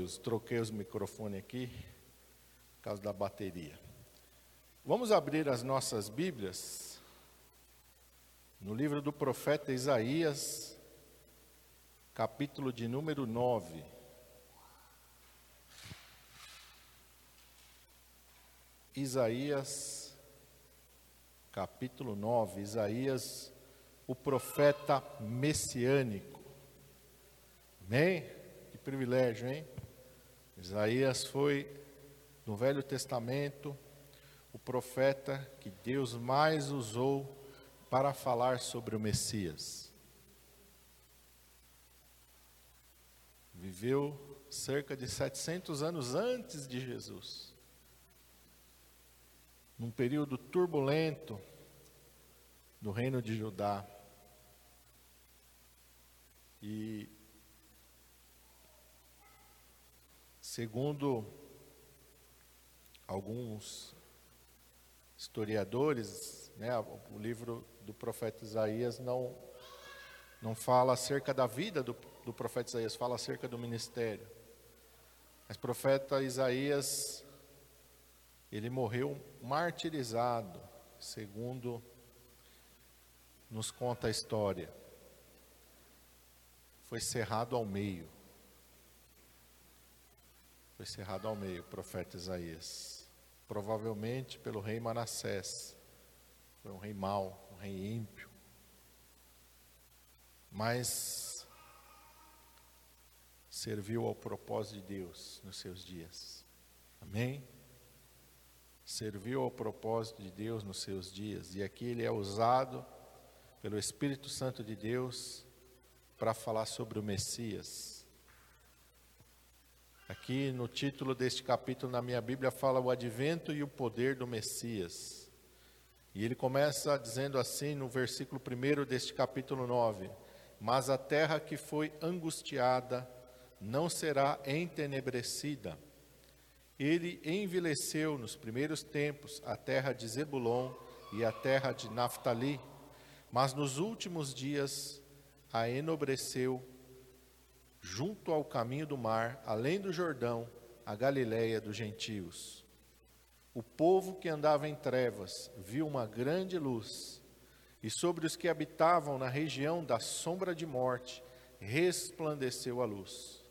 Deus, troquei os microfones aqui por causa da bateria. Vamos abrir as nossas Bíblias no livro do profeta Isaías, capítulo de número 9. Isaías, capítulo 9. Isaías, o profeta messiânico. Amém? Que privilégio, hein? Isaías foi, no Velho Testamento, o profeta que Deus mais usou para falar sobre o Messias. Viveu cerca de 700 anos antes de Jesus. Num período turbulento do reino de Judá. E segundo alguns historiadores, né, o livro do profeta Isaías não, não fala acerca da vida do, do profeta Isaías, fala acerca do ministério. Mas o profeta Isaías, ele morreu martirizado, segundo nos conta a história. Foi cerrado ao meio. Foi cerrado ao meio profeta Isaías provavelmente pelo rei Manassés. Foi um rei mau, um rei ímpio. Mas serviu ao propósito de Deus nos seus dias. Amém? Serviu ao propósito de Deus nos seus dias. E aqui ele é usado pelo Espírito Santo de Deus para falar sobre o Messias. Aqui no título deste capítulo na minha Bíblia fala o advento e o poder do Messias. E ele começa dizendo assim no versículo 1 deste capítulo 9: Mas a terra que foi angustiada não será entenebrecida. Ele envelheceu nos primeiros tempos a terra de Zebulon e a terra de Naphtali, mas nos últimos dias a enobreceu junto ao caminho do mar, além do Jordão, a Galiléia dos gentios. O povo que andava em trevas viu uma grande luz, e sobre os que habitavam na região da sombra de morte resplandeceu a luz.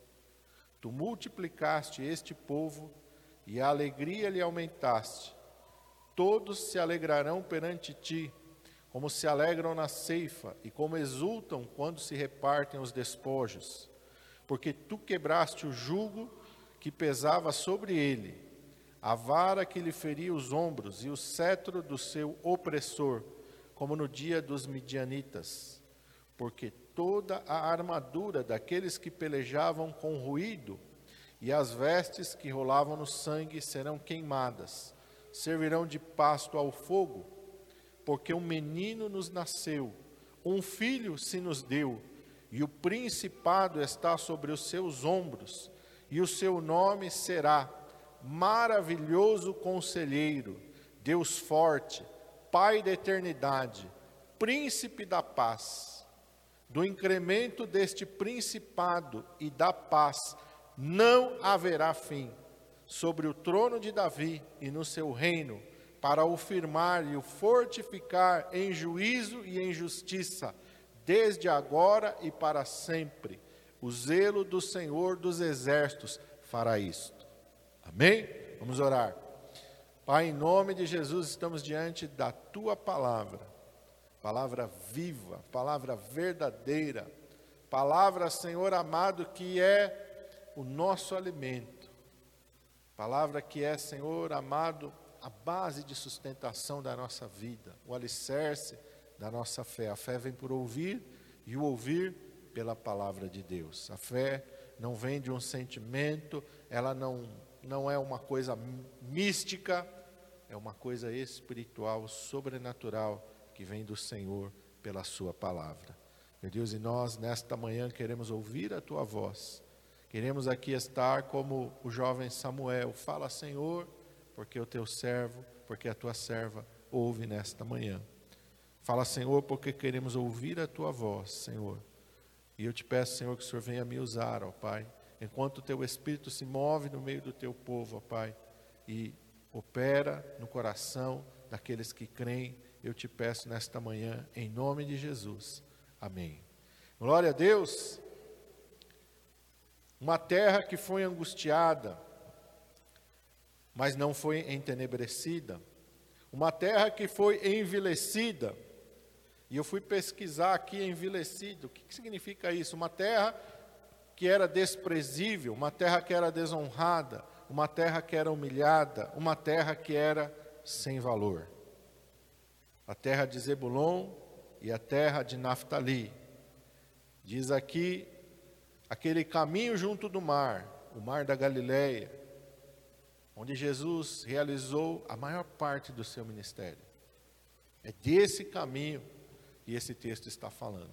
Tu multiplicaste este povo e a alegria lhe aumentaste. Todos se alegrarão perante ti, como se alegram na ceifa e como exultam quando se repartem os despojos porque tu quebraste o jugo que pesava sobre ele, a vara que lhe feria os ombros e o cetro do seu opressor, como no dia dos midianitas. Porque toda a armadura daqueles que pelejavam com ruído e as vestes que rolavam no sangue serão queimadas, servirão de pasto ao fogo, porque um menino nos nasceu, um filho se nos deu e o principado está sobre os seus ombros, e o seu nome será Maravilhoso Conselheiro, Deus Forte, Pai da Eternidade, Príncipe da Paz. Do incremento deste principado e da paz não haverá fim sobre o trono de Davi e no seu reino, para o firmar e o fortificar em juízo e em justiça desde agora e para sempre. O zelo do Senhor dos Exércitos fará isto. Amém? Vamos orar. Pai, em nome de Jesus, estamos diante da tua palavra, palavra viva, palavra verdadeira, palavra, Senhor amado, que é o nosso alimento, palavra que é, Senhor amado, a base de sustentação da nossa vida, o alicerce da nossa fé. A fé vem por ouvir e o ouvir pela palavra de Deus. A fé não vem de um sentimento, ela não, não é uma coisa mística, é uma coisa espiritual, sobrenatural, que vem do Senhor pela Sua palavra. Meu Deus, e nós nesta manhã queremos ouvir a Tua voz, queremos aqui estar como o jovem Samuel, fala Senhor, porque o Teu servo, porque a Tua serva ouve nesta manhã. Fala, Senhor, porque queremos ouvir a tua voz, Senhor. E eu te peço, Senhor, que o Senhor venha me usar, ó Pai, enquanto o teu Espírito se move no meio do teu povo, ó Pai, e opera no coração daqueles que creem, eu te peço nesta manhã, em nome de Jesus. Amém. Glória a Deus. Uma terra que foi angustiada, mas não foi entenebrecida. Uma terra que foi envilecida. E eu fui pesquisar aqui envilecido. O que, que significa isso? Uma terra que era desprezível, uma terra que era desonrada, uma terra que era humilhada, uma terra que era sem valor. A terra de Zebulon e a terra de Naftali. Diz aqui aquele caminho junto do mar, o mar da Galileia, onde Jesus realizou a maior parte do seu ministério. É desse caminho que esse texto está falando.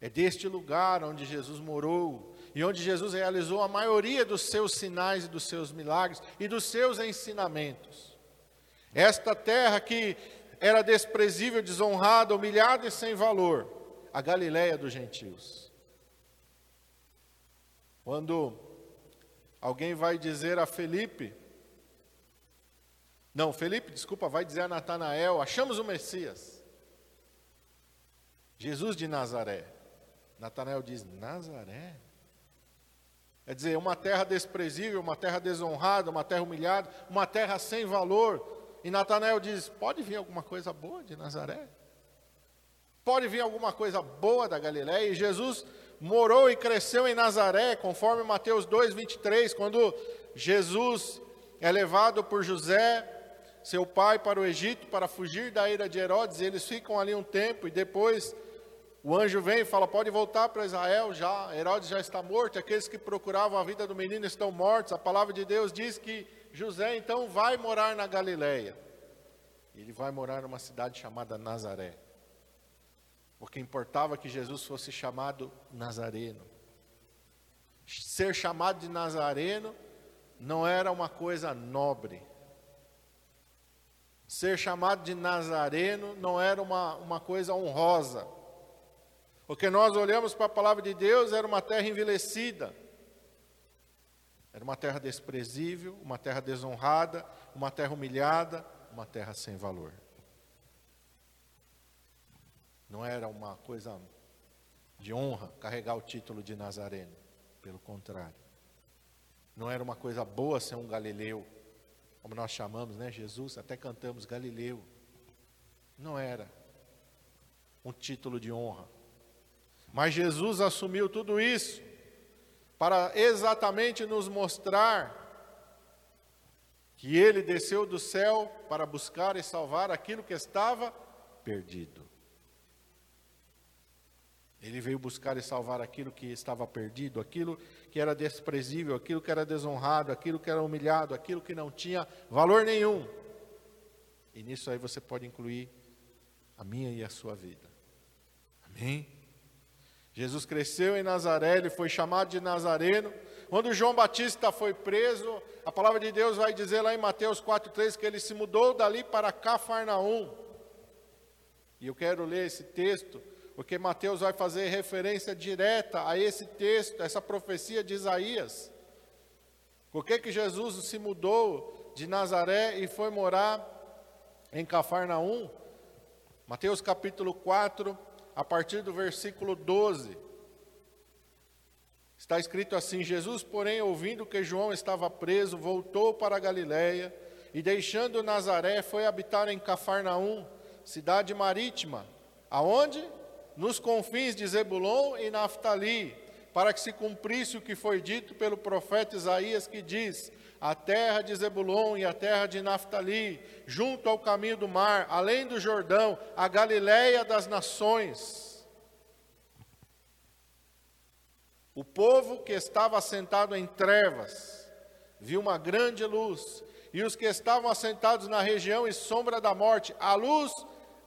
É deste lugar onde Jesus morou e onde Jesus realizou a maioria dos seus sinais e dos seus milagres e dos seus ensinamentos. Esta terra que era desprezível, desonrada, humilhada e sem valor, a Galiléia dos gentios. Quando alguém vai dizer a Felipe, não, Felipe, desculpa, vai dizer a Natanael, achamos o Messias. Jesus de Nazaré. Natanael diz: Nazaré? Quer dizer, uma terra desprezível, uma terra desonrada, uma terra humilhada, uma terra sem valor. E Natanael diz: Pode vir alguma coisa boa de Nazaré? Pode vir alguma coisa boa da Galiléia? E Jesus morou e cresceu em Nazaré, conforme Mateus 2, 23, quando Jesus é levado por José, seu pai, para o Egito para fugir da ira de Herodes. Eles ficam ali um tempo e depois o anjo vem e fala: pode voltar para Israel já. Herodes já está morto, aqueles que procuravam a vida do menino estão mortos. A palavra de Deus diz que José então vai morar na Galileia. Ele vai morar numa cidade chamada Nazaré. Porque importava que Jesus fosse chamado Nazareno. Ser chamado de Nazareno não era uma coisa nobre. Ser chamado de Nazareno não era uma, uma coisa honrosa. Porque nós olhamos para a palavra de Deus, era uma terra envelhecida. Era uma terra desprezível, uma terra desonrada, uma terra humilhada, uma terra sem valor. Não era uma coisa de honra carregar o título de Nazareno, pelo contrário. Não era uma coisa boa ser um galileu, como nós chamamos, né, Jesus, até cantamos Galileu. Não era um título de honra. Mas Jesus assumiu tudo isso para exatamente nos mostrar que ele desceu do céu para buscar e salvar aquilo que estava perdido. Ele veio buscar e salvar aquilo que estava perdido, aquilo que era desprezível, aquilo que era desonrado, aquilo que era humilhado, aquilo que não tinha valor nenhum. E nisso aí você pode incluir a minha e a sua vida. Amém? Jesus cresceu em Nazaré, ele foi chamado de Nazareno. Quando João Batista foi preso, a palavra de Deus vai dizer lá em Mateus 4,3 que ele se mudou dali para Cafarnaum. E eu quero ler esse texto, porque Mateus vai fazer referência direta a esse texto, a essa profecia de Isaías. Por que, que Jesus se mudou de Nazaré e foi morar em Cafarnaum? Mateus capítulo 4, a partir do versículo 12. Está escrito assim: Jesus, porém, ouvindo que João estava preso, voltou para a Galiléia e, deixando Nazaré, foi habitar em Cafarnaum, cidade marítima, aonde? Nos confins de Zebulon e Naftali, para que se cumprisse o que foi dito pelo profeta Isaías, que diz: a terra de Zebulon e a terra de Naftali, junto ao caminho do mar, além do Jordão, a Galiléia das nações. O povo que estava assentado em trevas viu uma grande luz, e os que estavam assentados na região e sombra da morte, a luz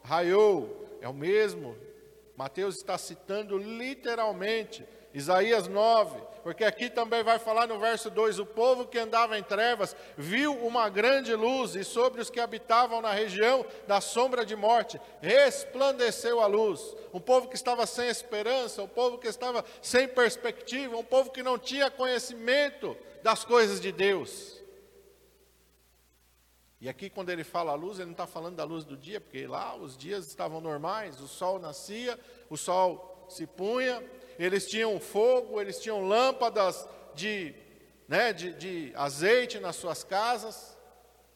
raiou. É o mesmo Mateus está citando literalmente Isaías 9, porque aqui também vai falar no verso 2: o povo que andava em trevas viu uma grande luz, e sobre os que habitavam na região da sombra de morte resplandeceu a luz. Um povo que estava sem esperança, um povo que estava sem perspectiva, um povo que não tinha conhecimento das coisas de Deus. E aqui, quando ele fala a luz, ele não está falando da luz do dia, porque lá os dias estavam normais, o sol nascia, o sol se punha, eles tinham fogo, eles tinham lâmpadas de, né, de, de azeite nas suas casas,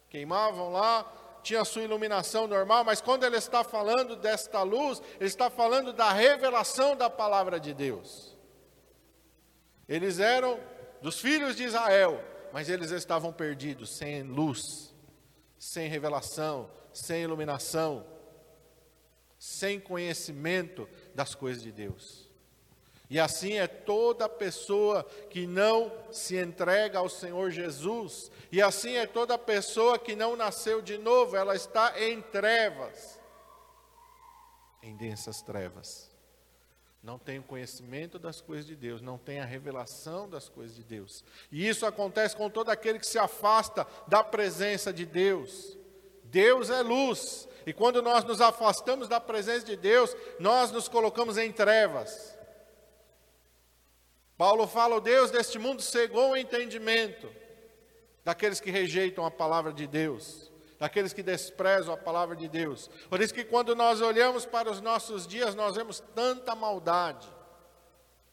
queimavam lá, tinha sua iluminação normal, mas quando ele está falando desta luz, ele está falando da revelação da palavra de Deus. Eles eram dos filhos de Israel, mas eles estavam perdidos, sem luz sem revelação, sem iluminação, sem conhecimento das coisas de Deus. E assim é toda pessoa que não se entrega ao Senhor Jesus, e assim é toda pessoa que não nasceu de novo, ela está em trevas, em densas trevas. Não tem o conhecimento das coisas de Deus, não tem a revelação das coisas de Deus. E isso acontece com todo aquele que se afasta da presença de Deus. Deus é luz, e quando nós nos afastamos da presença de Deus, nós nos colocamos em trevas. Paulo fala: o Deus deste mundo cegou o entendimento daqueles que rejeitam a palavra de Deus daqueles que desprezam a palavra de Deus. Por isso que quando nós olhamos para os nossos dias, nós vemos tanta maldade,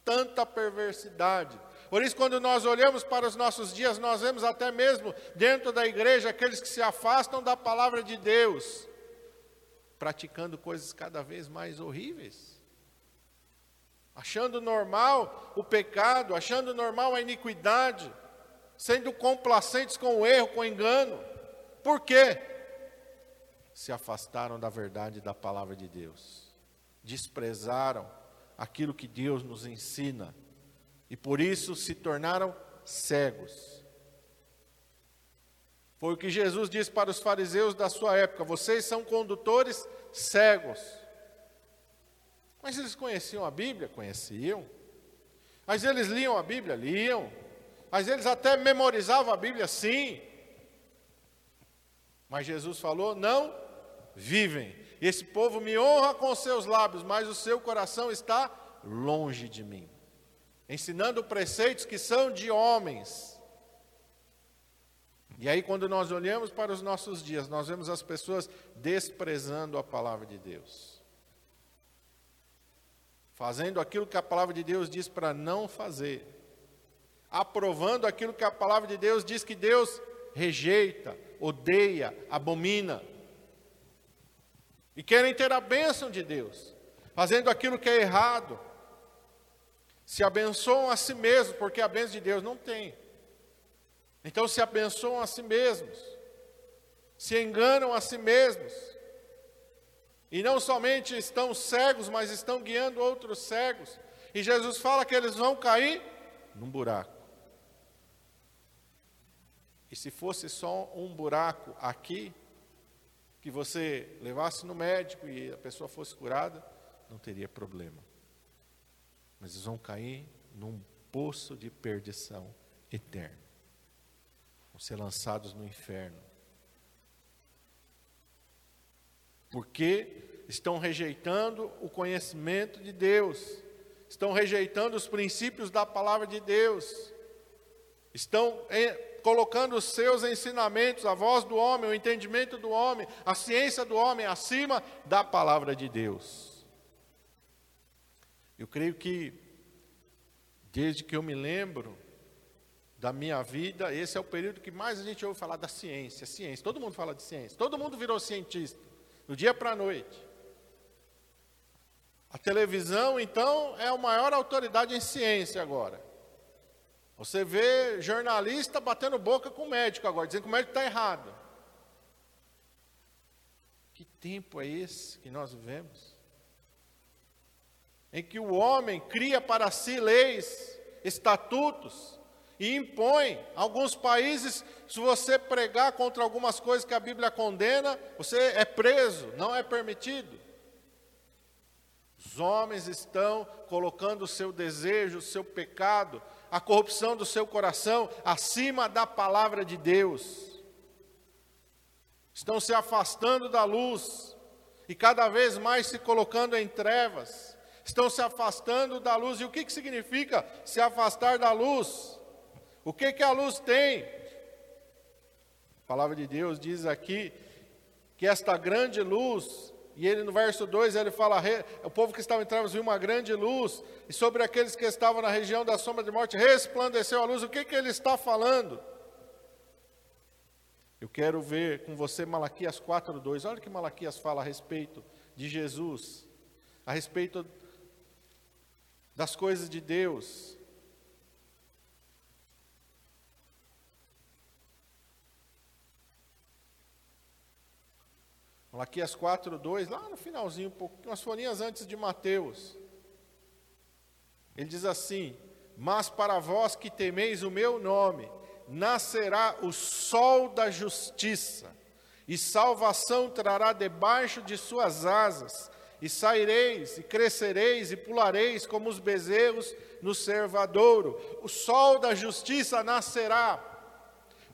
tanta perversidade. Por isso, quando nós olhamos para os nossos dias, nós vemos até mesmo dentro da igreja aqueles que se afastam da palavra de Deus, praticando coisas cada vez mais horríveis. Achando normal o pecado, achando normal a iniquidade, sendo complacentes com o erro, com o engano. Por quê? Se afastaram da verdade da palavra de Deus, desprezaram aquilo que Deus nos ensina e por isso se tornaram cegos. Foi o que Jesus disse para os fariseus da sua época: vocês são condutores cegos. Mas eles conheciam a Bíblia? Conheciam. Mas eles liam a Bíblia? Liam. Mas eles até memorizavam a Bíblia? Sim. Mas Jesus falou: não vivem. Esse povo me honra com seus lábios, mas o seu coração está longe de mim. Ensinando preceitos que são de homens. E aí, quando nós olhamos para os nossos dias, nós vemos as pessoas desprezando a palavra de Deus, fazendo aquilo que a palavra de Deus diz para não fazer, aprovando aquilo que a palavra de Deus diz que Deus rejeita, odeia, abomina. E querem ter a bênção de Deus, fazendo aquilo que é errado. Se abençoam a si mesmos, porque a bênção de Deus não tem. Então se abençoam a si mesmos, se enganam a si mesmos. E não somente estão cegos, mas estão guiando outros cegos. E Jesus fala que eles vão cair num buraco. E se fosse só um buraco aqui, que você levasse no médico e a pessoa fosse curada, não teria problema. Mas eles vão cair num poço de perdição eterna. Vão ser lançados no inferno. Porque estão rejeitando o conhecimento de Deus, estão rejeitando os princípios da palavra de Deus, estão colocando os seus ensinamentos, a voz do homem, o entendimento do homem, a ciência do homem acima da palavra de Deus. Eu creio que, desde que eu me lembro da minha vida, esse é o período que mais a gente ouve falar da ciência, ciência. Todo mundo fala de ciência, todo mundo virou cientista, do dia para a noite. A televisão, então, é a maior autoridade em ciência agora. Você vê jornalista batendo boca com o médico agora, dizendo que o médico está errado. Que tempo é esse que nós vivemos? Em que o homem cria para si leis, estatutos, e impõe. Alguns países, se você pregar contra algumas coisas que a Bíblia condena, você é preso, não é permitido. Os homens estão colocando o seu desejo, o seu pecado, a corrupção do seu coração acima da palavra de Deus. Estão se afastando da luz e cada vez mais se colocando em trevas. Estão se afastando da luz. E o que, que significa se afastar da luz? O que, que a luz tem? A palavra de Deus diz aqui que esta grande luz e ele no verso 2 ele fala: o povo que estava em trevas viu uma grande luz, e sobre aqueles que estavam na região da sombra de morte resplandeceu a luz. O que, que ele está falando? Eu quero ver com você Malaquias 4:2. Olha o que Malaquias fala a respeito de Jesus, a respeito das coisas de Deus. Malaquias 4, 2, lá no finalzinho, umas folhinhas antes de Mateus. Ele diz assim: Mas para vós que temeis o meu nome, nascerá o sol da justiça, e salvação trará debaixo de suas asas, e saireis, e crescereis, e pulareis como os bezerros no servadouro. O sol da justiça nascerá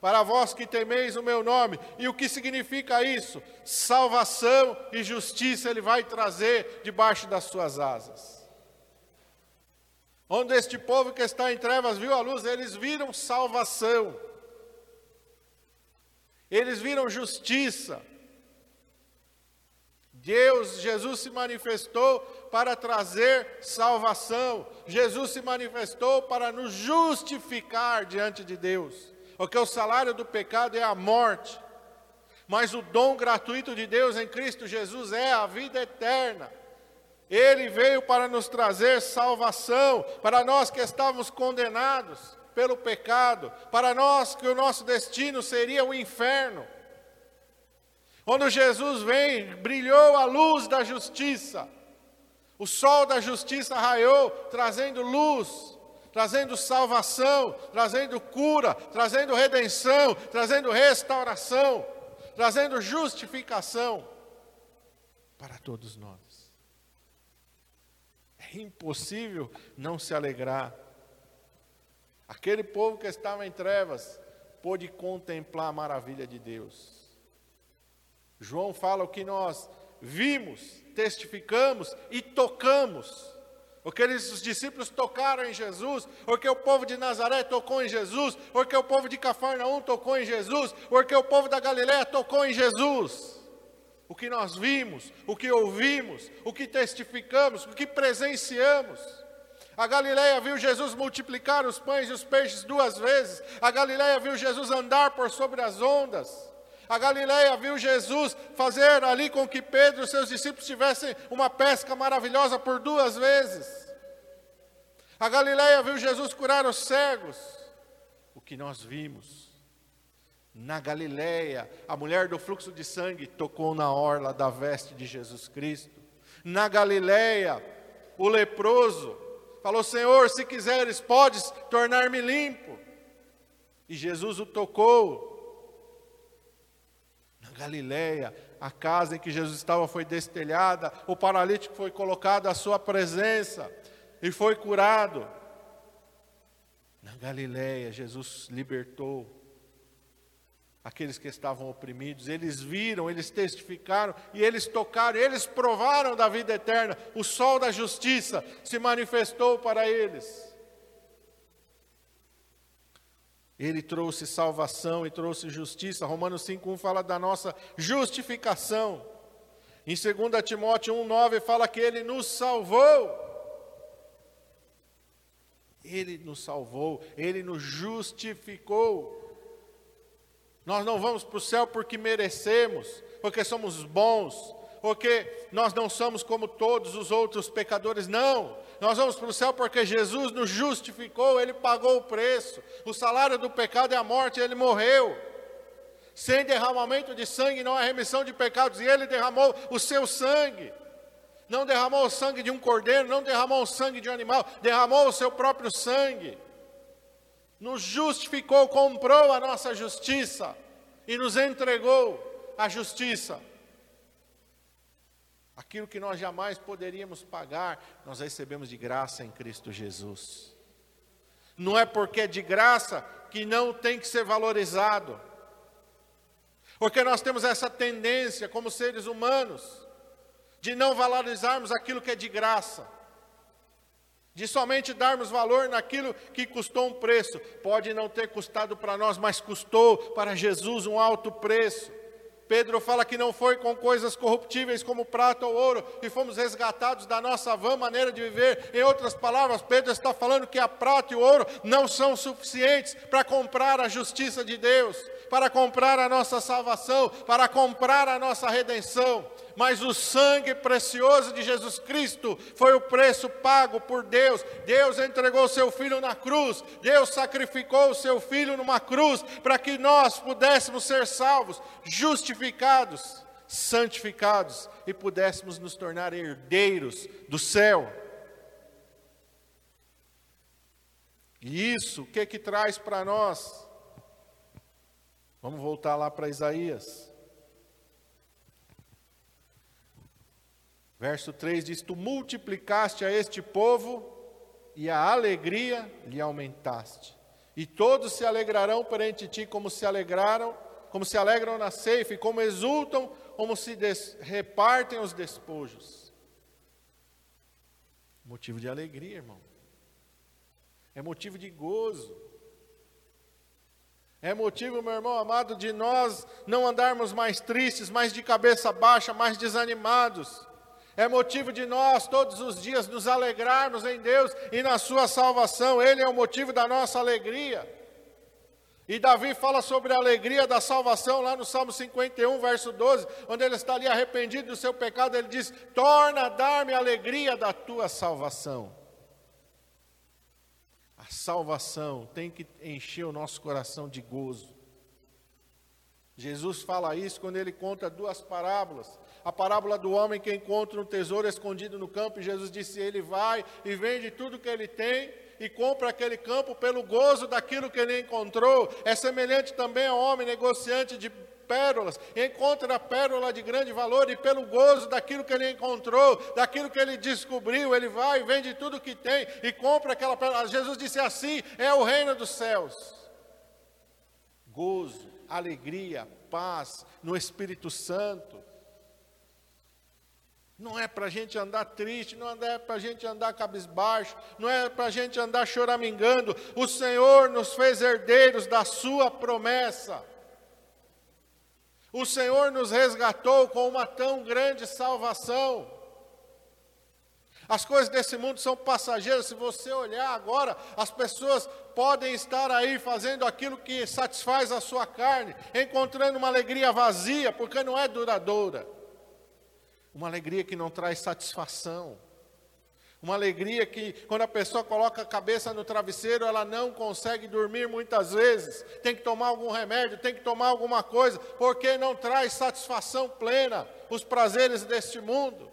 para vós que temeis o meu nome. E o que significa isso? Salvação e justiça ele vai trazer debaixo das suas asas. Onde este povo que está em trevas viu a luz, eles viram salvação. Eles viram justiça. Deus, Jesus se manifestou para trazer salvação. Jesus se manifestou para nos justificar diante de Deus porque o salário do pecado é a morte, mas o dom gratuito de Deus em Cristo Jesus é a vida eterna. Ele veio para nos trazer salvação, para nós que estávamos condenados pelo pecado, para nós que o nosso destino seria o inferno. Quando Jesus vem, brilhou a luz da justiça, o sol da justiça raiou, trazendo luz trazendo salvação, trazendo cura, trazendo redenção, trazendo restauração, trazendo justificação para todos nós. É impossível não se alegrar. Aquele povo que estava em trevas pôde contemplar a maravilha de Deus. João fala o que nós vimos, testificamos e tocamos o que eles, os discípulos tocaram em Jesus, o que o povo de Nazaré tocou em Jesus, o que o povo de Cafarnaum tocou em Jesus, o que o povo da Galiléia tocou em Jesus. O que nós vimos, o que ouvimos, o que testificamos, o que presenciamos. A Galiléia viu Jesus multiplicar os pães e os peixes duas vezes. A Galiléia viu Jesus andar por sobre as ondas. A Galileia viu Jesus fazer ali com que Pedro e seus discípulos tivessem uma pesca maravilhosa por duas vezes. A Galileia viu Jesus curar os cegos. O que nós vimos na Galileia, a mulher do fluxo de sangue tocou na orla da veste de Jesus Cristo. Na Galileia, o leproso falou: Senhor, se quiseres, podes tornar-me limpo. E Jesus o tocou Galiléia, a casa em que Jesus estava foi destelhada, o paralítico foi colocado à sua presença e foi curado. Na Galiléia, Jesus libertou aqueles que estavam oprimidos, eles viram, eles testificaram e eles tocaram, eles provaram da vida eterna. O sol da justiça se manifestou para eles. Ele trouxe salvação e trouxe justiça. Romanos 5,1 fala da nossa justificação. Em 2 Timóteo 1,9 fala que ele nos salvou. Ele nos salvou, ele nos justificou. Nós não vamos para o céu porque merecemos, porque somos bons, porque nós não somos como todos os outros pecadores, não. Nós vamos para o céu porque Jesus nos justificou, Ele pagou o preço. O salário do pecado é a morte, Ele morreu. Sem derramamento de sangue não há remissão de pecados, e Ele derramou o seu sangue. Não derramou o sangue de um cordeiro, não derramou o sangue de um animal, derramou o seu próprio sangue. Nos justificou, comprou a nossa justiça e nos entregou a justiça aquilo que nós jamais poderíamos pagar, nós recebemos de graça em Cristo Jesus. Não é porque é de graça que não tem que ser valorizado. Porque nós temos essa tendência, como seres humanos, de não valorizarmos aquilo que é de graça, de somente darmos valor naquilo que custou um preço. Pode não ter custado para nós, mas custou para Jesus um alto preço. Pedro fala que não foi com coisas corruptíveis como prata ou ouro e fomos resgatados da nossa vã maneira de viver. Em outras palavras, Pedro está falando que a prata e o ouro não são suficientes para comprar a justiça de Deus, para comprar a nossa salvação, para comprar a nossa redenção mas o sangue precioso de Jesus Cristo foi o preço pago por Deus. Deus entregou o seu filho na cruz, Deus sacrificou o seu filho numa cruz para que nós pudéssemos ser salvos, justificados, santificados e pudéssemos nos tornar herdeiros do céu. E isso, o que que traz para nós? Vamos voltar lá para Isaías. Verso 3 diz: Tu multiplicaste a este povo e a alegria lhe aumentaste. E todos se alegrarão perante ti como se alegraram, como se alegram na ceifa, e como exultam, como se des, repartem os despojos. Motivo de alegria, irmão. É motivo de gozo. É motivo, meu irmão amado, de nós não andarmos mais tristes, mais de cabeça baixa, mais desanimados é motivo de nós todos os dias nos alegrarmos em Deus e na Sua salvação, Ele é o motivo da nossa alegria. E Davi fala sobre a alegria da salvação lá no Salmo 51, verso 12, onde ele está ali arrependido do seu pecado, ele diz: Torna a dar-me a alegria da tua salvação. A salvação tem que encher o nosso coração de gozo. Jesus fala isso quando ele conta duas parábolas a parábola do homem que encontra um tesouro escondido no campo, e Jesus disse: Ele vai e vende tudo que ele tem e compra aquele campo pelo gozo daquilo que ele encontrou. É semelhante também ao homem negociante de pérolas, encontra a pérola de grande valor e pelo gozo daquilo que ele encontrou, daquilo que ele descobriu, ele vai e vende tudo que tem e compra aquela pérola. Jesus disse assim: é o reino dos céus. Gozo, alegria, paz no Espírito Santo. Não é para a gente andar triste, não é para a gente andar cabisbaixo, não é para a gente andar choramingando. O Senhor nos fez herdeiros da Sua promessa. O Senhor nos resgatou com uma tão grande salvação. As coisas desse mundo são passageiras. Se você olhar agora, as pessoas podem estar aí fazendo aquilo que satisfaz a sua carne, encontrando uma alegria vazia, porque não é duradoura. Uma alegria que não traz satisfação. Uma alegria que, quando a pessoa coloca a cabeça no travesseiro, ela não consegue dormir muitas vezes. Tem que tomar algum remédio, tem que tomar alguma coisa, porque não traz satisfação plena os prazeres deste mundo.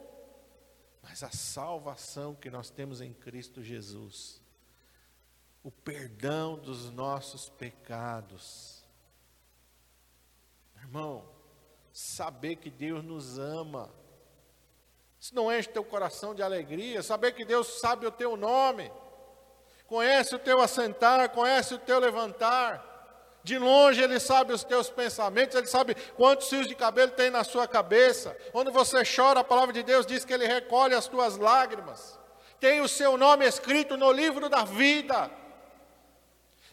Mas a salvação que nós temos em Cristo Jesus, o perdão dos nossos pecados. Irmão, saber que Deus nos ama isso não enche teu coração de alegria, saber que Deus sabe o teu nome, conhece o teu assentar, conhece o teu levantar. De longe ele sabe os teus pensamentos, ele sabe quantos fios de cabelo tem na sua cabeça. Quando você chora, a palavra de Deus diz que ele recolhe as tuas lágrimas. Tem o seu nome escrito no livro da vida.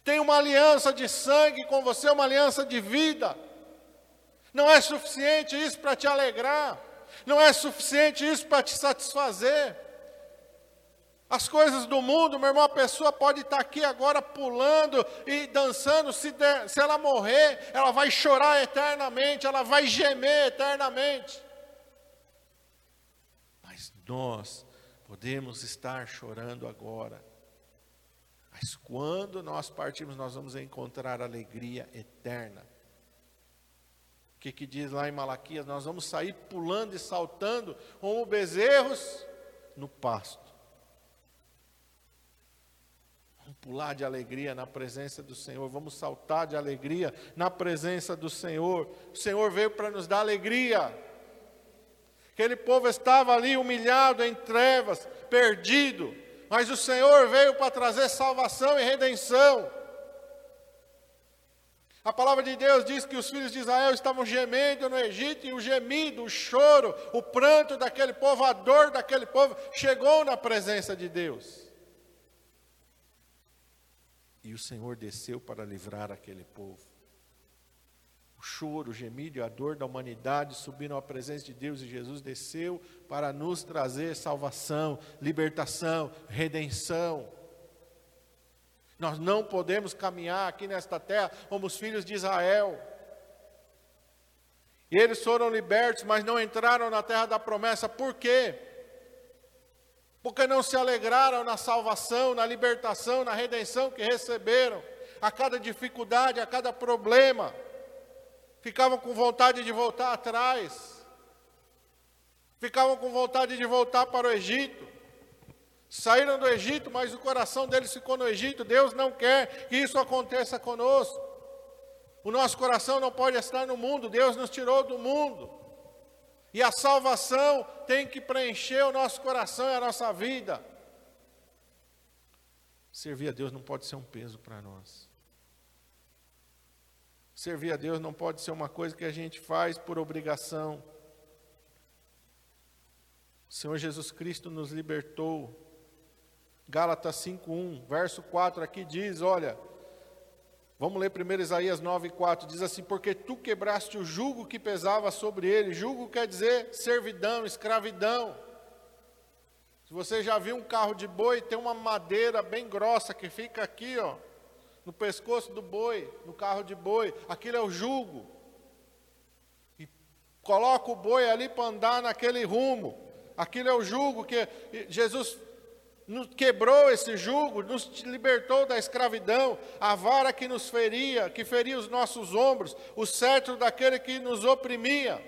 Tem uma aliança de sangue com você, uma aliança de vida. Não é suficiente isso para te alegrar. Não é suficiente isso para te satisfazer. As coisas do mundo, meu irmão, a pessoa pode estar aqui agora pulando e dançando, se, se ela morrer, ela vai chorar eternamente, ela vai gemer eternamente. Mas nós podemos estar chorando agora. Mas quando nós partirmos, nós vamos encontrar alegria eterna que, que diz lá em Malaquias? Nós vamos sair pulando e saltando como bezerros no pasto. Vamos pular de alegria na presença do Senhor, vamos saltar de alegria na presença do Senhor. O Senhor veio para nos dar alegria. Aquele povo estava ali humilhado em trevas, perdido, mas o Senhor veio para trazer salvação e redenção. A palavra de Deus diz que os filhos de Israel estavam gemendo no Egito, e o gemido, o choro, o pranto daquele povo, a dor daquele povo, chegou na presença de Deus. E o Senhor desceu para livrar aquele povo. Choro, gemido e a dor da humanidade subiram à presença de Deus e Jesus desceu para nos trazer salvação, libertação, redenção. Nós não podemos caminhar aqui nesta terra como os filhos de Israel. E eles foram libertos, mas não entraram na terra da promessa. Por quê? Porque não se alegraram na salvação, na libertação, na redenção que receberam. A cada dificuldade, a cada problema, ficavam com vontade de voltar atrás. Ficavam com vontade de voltar para o Egito. Saíram do Egito, mas o coração deles ficou no Egito. Deus não quer que isso aconteça conosco. O nosso coração não pode estar no mundo, Deus nos tirou do mundo. E a salvação tem que preencher o nosso coração e a nossa vida. Servir a Deus não pode ser um peso para nós. Servir a Deus não pode ser uma coisa que a gente faz por obrigação. O Senhor Jesus Cristo nos libertou Gálatas 5:1, verso 4 aqui diz, olha, vamos ler primeiro Isaías 9:4, diz assim: "Porque tu quebraste o jugo que pesava sobre ele". Jugo quer dizer servidão, escravidão. Se você já viu um carro de boi, tem uma madeira bem grossa que fica aqui, ó, no pescoço do boi, no carro de boi, aquilo é o jugo. E coloca o boi ali para andar naquele rumo. Aquilo é o jugo que Jesus quebrou esse jugo, nos libertou da escravidão, a vara que nos feria, que feria os nossos ombros, o cetro daquele que nos oprimia.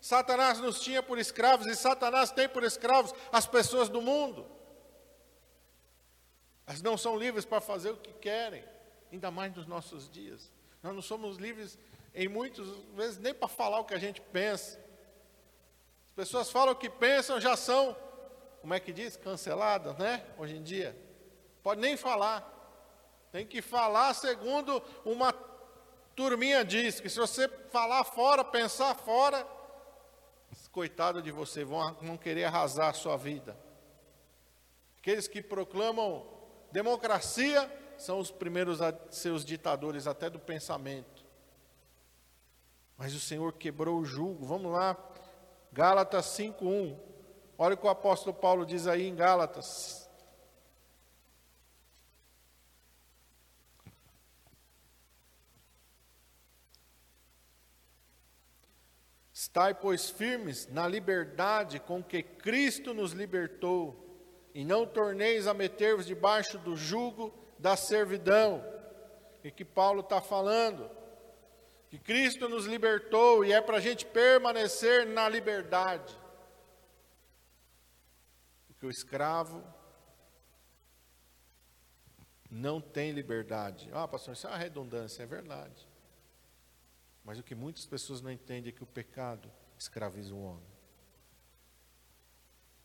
Satanás nos tinha por escravos e Satanás tem por escravos as pessoas do mundo. Não são livres para fazer o que querem, ainda mais nos nossos dias. Nós não somos livres em muitas vezes nem para falar o que a gente pensa. As pessoas falam o que pensam, já são como é que diz? Cancelada, né? Hoje em dia. Pode nem falar. Tem que falar segundo uma turminha diz, que se você falar fora, pensar fora, coitado de você, vão, vão querer arrasar a sua vida. Aqueles que proclamam democracia são os primeiros os ditadores até do pensamento. Mas o Senhor quebrou o jugo. Vamos lá, Gálatas 5:1. Olha o que o apóstolo Paulo diz aí em Gálatas. Estai, pois, firmes na liberdade com que Cristo nos libertou, e não torneis a meter-vos debaixo do jugo da servidão. E que Paulo está falando? Que Cristo nos libertou e é para a gente permanecer na liberdade. Porque o escravo não tem liberdade. Ah, pastor, isso é uma redundância, é verdade. Mas o que muitas pessoas não entendem é que o pecado escraviza o homem.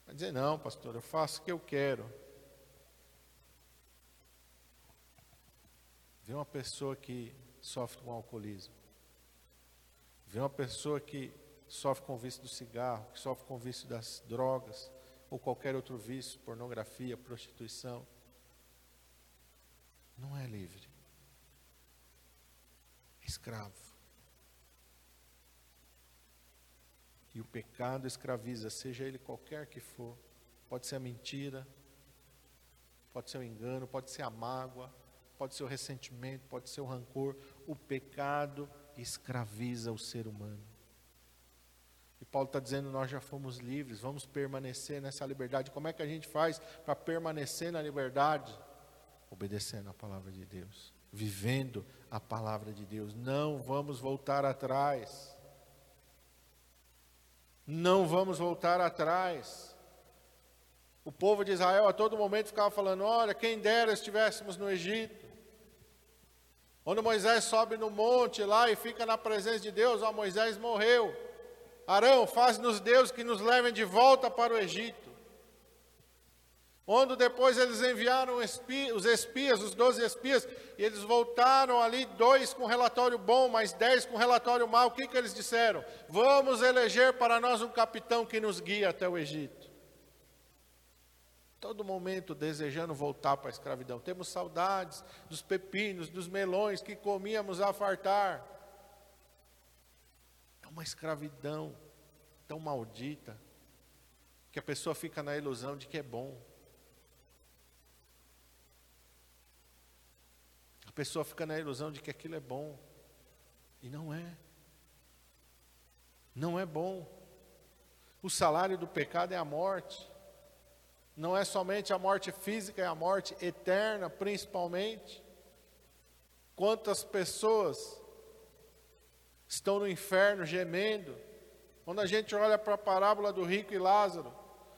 Vai dizer, não, pastor, eu faço o que eu quero. Vê uma pessoa que sofre com alcoolismo. Vê uma pessoa que sofre com o vício do cigarro, que sofre com o vício das drogas, ou qualquer outro vício, pornografia, prostituição, não é livre. É escravo. E o pecado escraviza, seja ele qualquer que for. Pode ser a mentira, pode ser o engano, pode ser a mágoa, pode ser o ressentimento, pode ser o rancor. O pecado escraviza o ser humano. E Paulo está dizendo: nós já fomos livres, vamos permanecer nessa liberdade. Como é que a gente faz para permanecer na liberdade? Obedecendo a palavra de Deus, vivendo a palavra de Deus. Não vamos voltar atrás. Não vamos voltar atrás. O povo de Israel a todo momento ficava falando: olha, quem dera estivéssemos no Egito. Quando Moisés sobe no monte lá e fica na presença de Deus, ó, Moisés morreu. Arão, faz-nos Deus que nos levem de volta para o Egito. Onde depois eles enviaram os espias, os doze espias, e eles voltaram ali, dois com relatório bom, mais dez com relatório mau. O que, que eles disseram? Vamos eleger para nós um capitão que nos guie até o Egito. Todo momento desejando voltar para a escravidão. Temos saudades dos pepinos, dos melões que comíamos a fartar. É uma escravidão tão maldita que a pessoa fica na ilusão de que é bom. Pessoa fica na ilusão de que aquilo é bom. E não é. Não é bom. O salário do pecado é a morte não é somente a morte física, é a morte eterna, principalmente. Quantas pessoas estão no inferno gemendo? Quando a gente olha para a parábola do rico e Lázaro,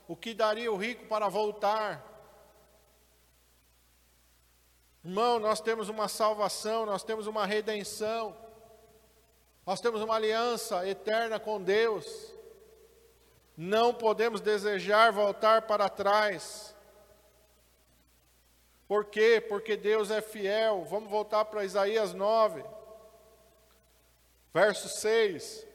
o que daria o rico para voltar? Irmão, nós temos uma salvação, nós temos uma redenção, nós temos uma aliança eterna com Deus. Não podemos desejar voltar para trás. Por quê? Porque Deus é fiel. Vamos voltar para Isaías 9, verso 6.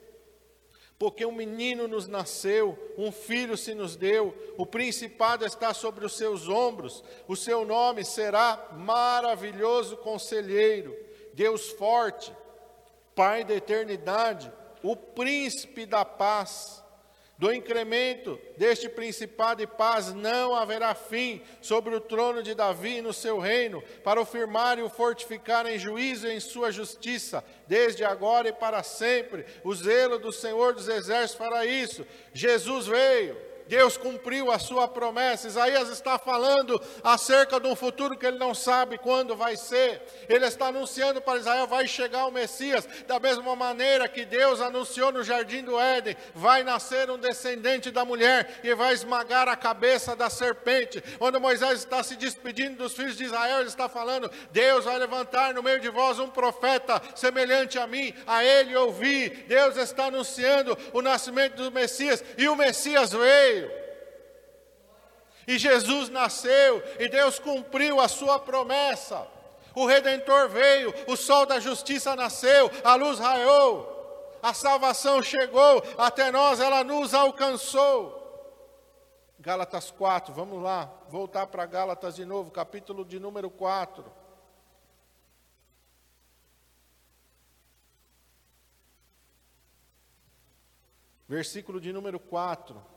Porque um menino nos nasceu, um filho se nos deu, o principado está sobre os seus ombros, o seu nome será maravilhoso conselheiro, Deus forte, Pai da eternidade, o príncipe da paz. Do incremento deste principado e paz não haverá fim sobre o trono de Davi e no seu reino, para o firmar e o fortificar em juízo e em sua justiça, desde agora e para sempre. O zelo do Senhor dos Exércitos fará isso. Jesus veio Deus cumpriu a sua promessa. Isaías está falando acerca de um futuro que ele não sabe quando vai ser. Ele está anunciando para Israel: vai chegar o Messias, da mesma maneira que Deus anunciou no jardim do Éden: vai nascer um descendente da mulher e vai esmagar a cabeça da serpente. Quando Moisés está se despedindo dos filhos de Israel, ele está falando: Deus vai levantar no meio de vós um profeta semelhante a mim, a ele ouvi. Deus está anunciando o nascimento do Messias e o Messias veio. E Jesus nasceu e Deus cumpriu a sua promessa. O redentor veio, o sol da justiça nasceu, a luz raiou, a salvação chegou até nós, ela nos alcançou. Gálatas 4, vamos lá, voltar para Gálatas de novo, capítulo de número 4. Versículo de número 4.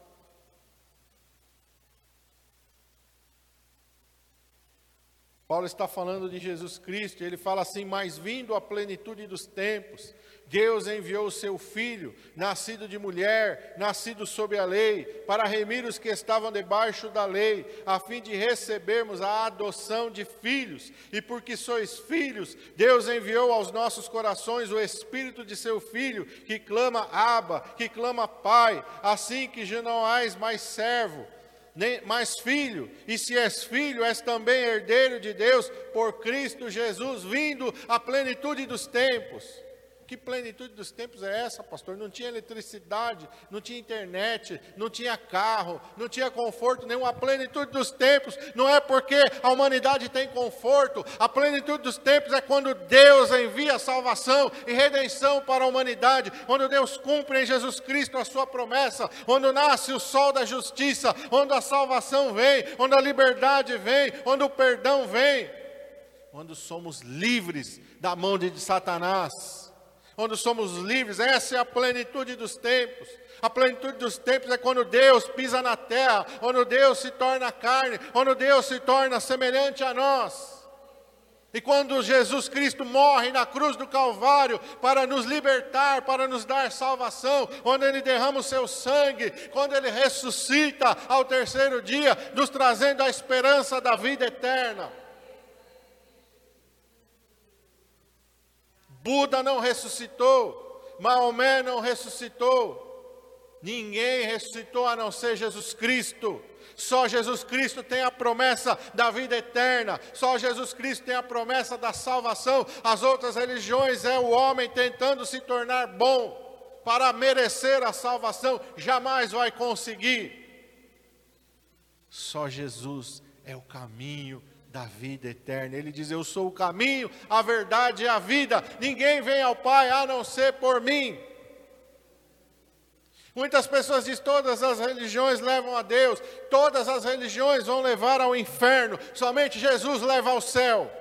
Paulo está falando de Jesus Cristo, ele fala assim: Mas vindo a plenitude dos tempos, Deus enviou o seu filho, nascido de mulher, nascido sob a lei, para remir os que estavam debaixo da lei, a fim de recebermos a adoção de filhos. E porque sois filhos, Deus enviou aos nossos corações o espírito de seu filho, que clama Abba, que clama Pai, assim que já não há mais servo nem mais filho, e se és filho, és também herdeiro de Deus por Cristo Jesus, vindo à plenitude dos tempos. Que plenitude dos tempos é essa, pastor? Não tinha eletricidade, não tinha internet, não tinha carro, não tinha conforto nenhum. A plenitude dos tempos não é porque a humanidade tem conforto. A plenitude dos tempos é quando Deus envia salvação e redenção para a humanidade, quando Deus cumpre em Jesus Cristo a sua promessa, quando nasce o sol da justiça, quando a salvação vem, quando a liberdade vem, quando o perdão vem, quando somos livres da mão de Satanás onde somos livres, essa é a plenitude dos tempos. A plenitude dos tempos é quando Deus pisa na terra, quando Deus se torna carne, quando Deus se torna semelhante a nós. E quando Jesus Cristo morre na cruz do Calvário para nos libertar, para nos dar salvação, quando Ele derrama o seu sangue, quando Ele ressuscita ao terceiro dia, nos trazendo a esperança da vida eterna. Buda não ressuscitou, Maomé não ressuscitou, ninguém ressuscitou a não ser Jesus Cristo. Só Jesus Cristo tem a promessa da vida eterna. Só Jesus Cristo tem a promessa da salvação. As outras religiões é o homem tentando se tornar bom para merecer a salvação, jamais vai conseguir. Só Jesus é o caminho da vida eterna. Ele diz: Eu sou o caminho, a verdade e a vida. Ninguém vem ao Pai a não ser por mim. Muitas pessoas dizem: todas as religiões levam a Deus, todas as religiões vão levar ao inferno, somente Jesus leva ao céu.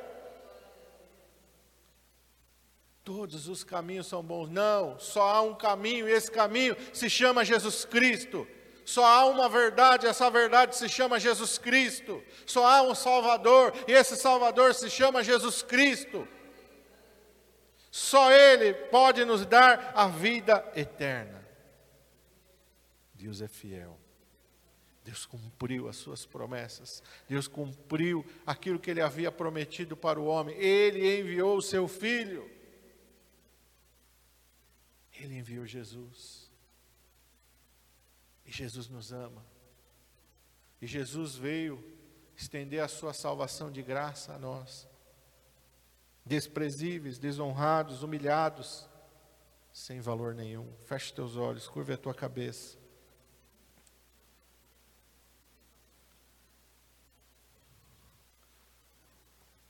Todos os caminhos são bons. Não, só há um caminho, e esse caminho se chama Jesus Cristo. Só há uma verdade, essa verdade se chama Jesus Cristo. Só há um Salvador, e esse Salvador se chama Jesus Cristo. Só Ele pode nos dar a vida eterna. Deus é fiel. Deus cumpriu as suas promessas. Deus cumpriu aquilo que ele havia prometido para o homem. Ele enviou o seu filho. Ele enviou Jesus. E Jesus nos ama. E Jesus veio estender a sua salvação de graça a nós. Desprezíveis, desonrados, humilhados, sem valor nenhum. Feche teus olhos, curva a tua cabeça.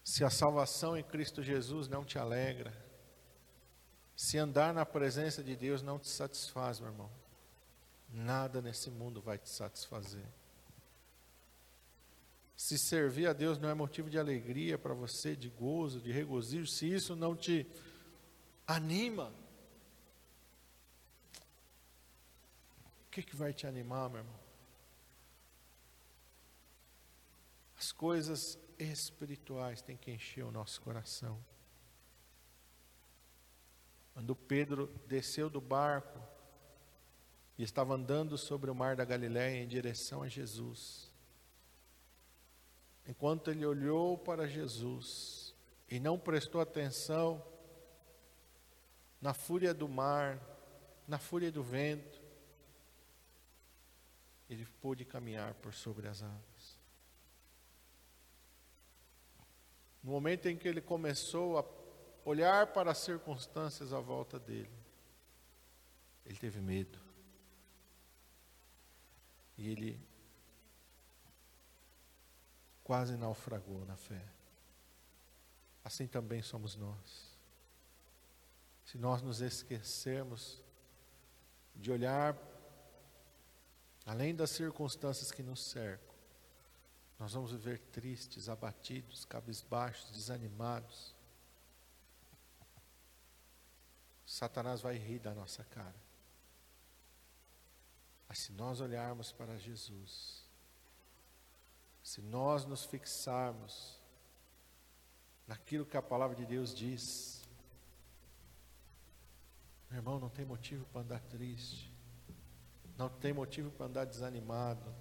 Se a salvação em Cristo Jesus não te alegra, se andar na presença de Deus não te satisfaz, meu irmão, Nada nesse mundo vai te satisfazer. Se servir a Deus não é motivo de alegria para você, de gozo, de regozijo, se isso não te anima, o que, que vai te animar, meu irmão? As coisas espirituais têm que encher o nosso coração. Quando Pedro desceu do barco, e estava andando sobre o mar da Galiléia em direção a Jesus. Enquanto ele olhou para Jesus e não prestou atenção na fúria do mar, na fúria do vento, ele pôde caminhar por sobre as águas. No momento em que ele começou a olhar para as circunstâncias à volta dele, ele teve medo. E ele quase naufragou na fé. Assim também somos nós. Se nós nos esquecermos de olhar além das circunstâncias que nos cercam, nós vamos viver tristes, abatidos, cabisbaixos, desanimados. Satanás vai rir da nossa cara. Mas se nós olharmos para Jesus, se nós nos fixarmos naquilo que a palavra de Deus diz, meu irmão, não tem motivo para andar triste, não tem motivo para andar desanimado,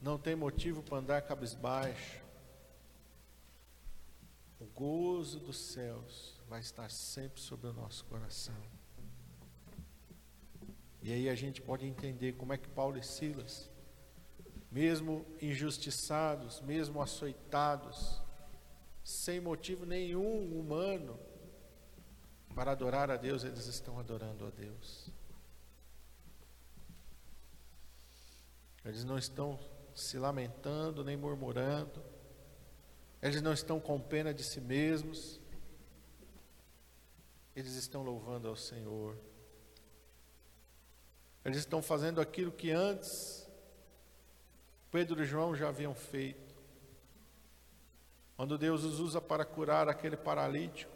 não tem motivo para andar cabisbaixo. O gozo dos céus vai estar sempre sobre o nosso coração. E aí a gente pode entender como é que Paulo e Silas, mesmo injustiçados, mesmo açoitados, sem motivo nenhum humano, para adorar a Deus, eles estão adorando a Deus. Eles não estão se lamentando nem murmurando, eles não estão com pena de si mesmos, eles estão louvando ao Senhor. Eles estão fazendo aquilo que antes Pedro e João já haviam feito. Quando Deus os usa para curar aquele paralítico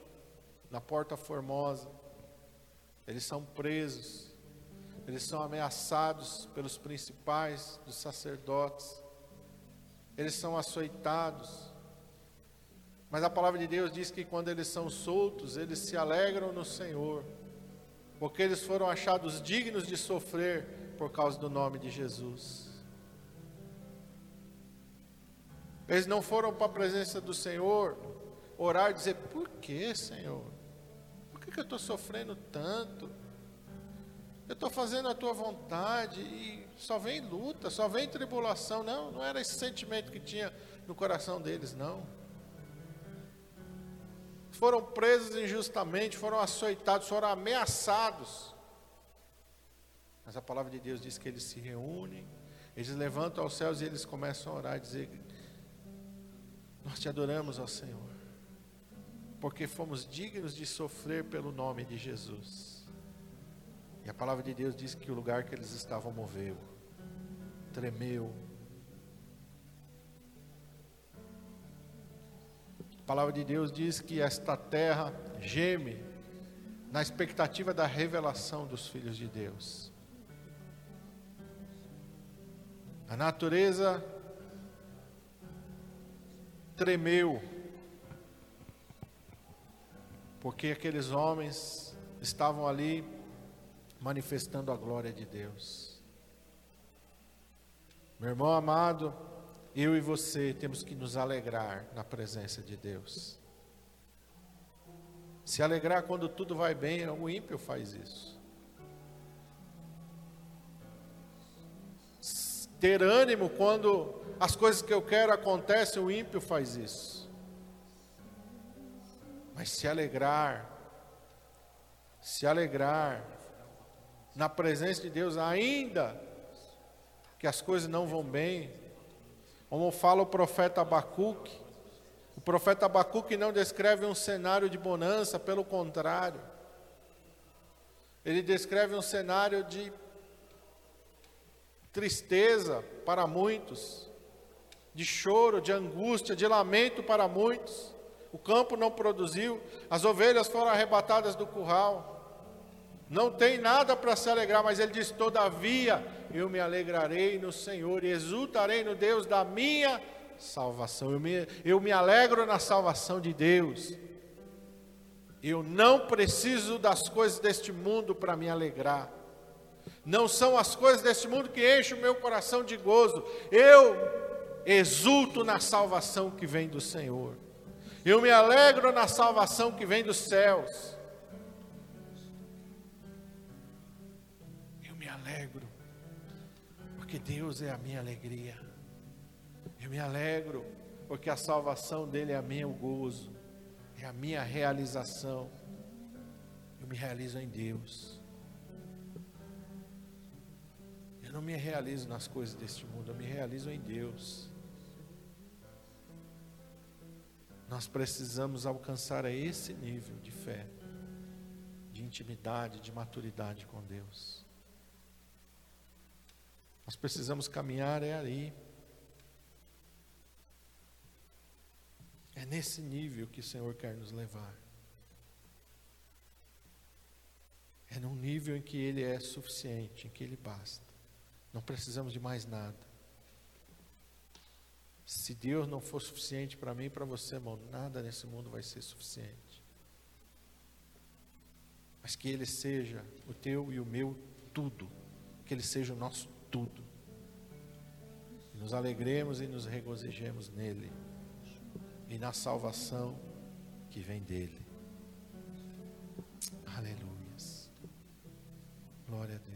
na porta formosa, eles são presos, eles são ameaçados pelos principais dos sacerdotes, eles são açoitados. Mas a palavra de Deus diz que quando eles são soltos, eles se alegram no Senhor porque eles foram achados dignos de sofrer por causa do nome de Jesus. Eles não foram para a presença do Senhor orar e dizer: Por que, Senhor? Por que, que eu estou sofrendo tanto? Eu estou fazendo a tua vontade e só vem luta, só vem tribulação. Não, não era esse sentimento que tinha no coração deles, não foram presos injustamente, foram açoitados, foram ameaçados. Mas a palavra de Deus diz que eles se reúnem, eles levantam aos céus e eles começam a orar e dizer: Nós te adoramos, ó Senhor, porque fomos dignos de sofrer pelo nome de Jesus. E a palavra de Deus diz que o lugar que eles estavam moveu, tremeu. A palavra de Deus diz que esta terra geme na expectativa da revelação dos filhos de Deus. A natureza tremeu, porque aqueles homens estavam ali manifestando a glória de Deus. Meu irmão amado, eu e você temos que nos alegrar na presença de Deus. Se alegrar quando tudo vai bem, o ímpio faz isso. Ter ânimo quando as coisas que eu quero acontecem, o ímpio faz isso. Mas se alegrar, se alegrar na presença de Deus, ainda que as coisas não vão bem, como fala o profeta Abacuque, o profeta Abacuque não descreve um cenário de bonança, pelo contrário. Ele descreve um cenário de tristeza para muitos, de choro, de angústia, de lamento para muitos. O campo não produziu, as ovelhas foram arrebatadas do curral. Não tem nada para se alegrar, mas ele diz: Todavia eu me alegrarei no Senhor e exultarei no Deus da minha salvação. Eu me, eu me alegro na salvação de Deus. Eu não preciso das coisas deste mundo para me alegrar. Não são as coisas deste mundo que enchem o meu coração de gozo. Eu exulto na salvação que vem do Senhor. Eu me alegro na salvação que vem dos céus. Porque Deus é a minha alegria. Eu me alegro, porque a salvação dele é a minha gozo, é a minha realização. Eu me realizo em Deus. Eu não me realizo nas coisas deste mundo, eu me realizo em Deus. Nós precisamos alcançar esse nível de fé, de intimidade, de maturidade com Deus. Nós precisamos caminhar é aí. É nesse nível que o Senhor quer nos levar. É num nível em que Ele é suficiente, em que Ele basta. Não precisamos de mais nada. Se Deus não for suficiente para mim e para você, irmão, nada nesse mundo vai ser suficiente. Mas que Ele seja o teu e o meu tudo. Que Ele seja o nosso tudo. Nos alegremos e nos regozijemos nele e na salvação que vem dele. Aleluia. Glória a Deus.